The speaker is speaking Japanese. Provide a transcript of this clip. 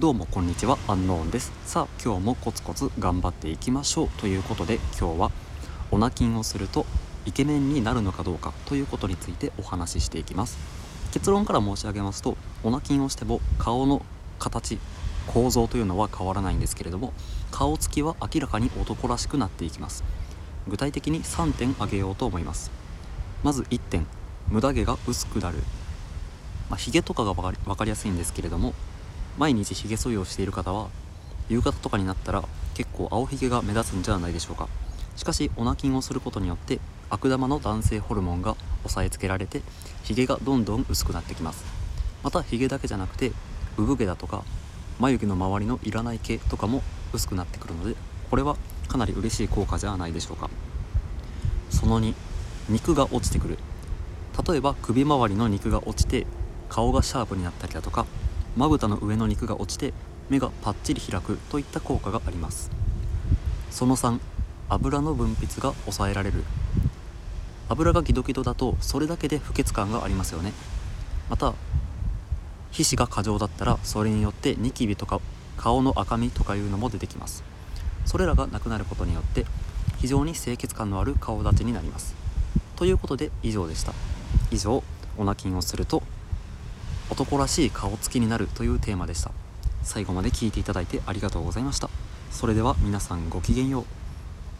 どうもこんにちは。アンノーンです。さあ今日もコツコツ頑張っていきましょうということで今日はオナキンをするとイケメンになるのかどうかということについてお話ししていきます。結論から申し上げますとオナキンをしても顔の形構造というのは変わらないんですけれども顔つきは明らかに男らしくなっていきます。具体的に3点挙げようと思います。まず1点。無駄毛が薄くなる。まあ、ヒゲとかが分かり分かりやすいんですけれども毎日ひげ剃りをしている方は夕方とかになったら結構青ひげが目立つんじゃないでしょうか。しかしオナキンをすることによって悪玉の男性ホルモンが抑えつけられてひげがどんどん薄くなってきます。またひげだけじゃなくて産毛だとか眉毛の周りのいらない毛とかも薄くなってくるのでこれはかなり嬉しい効果じゃないでしょうか。その2肉が落ちてくる。例えば首周りの肉が落ちて顔がシャープになったりだとかまぶたの上の肉が落ちて目がパッチリ開くといった効果があります。その3油の分泌が抑えられる。油がギドギドだとそれだけで不潔感がありますよね。また皮脂が過剰だったらそれによってニキビとか顔の赤みとかいうのも出てきます。それらがなくなることによって非常に清潔感のある顔立ちになります。ということで以上でした。以上オナキンをすると男らしい顔つきになるというテーマでした。最後まで聞いていただいてありがとうございました。それでは皆さんごきげんよう。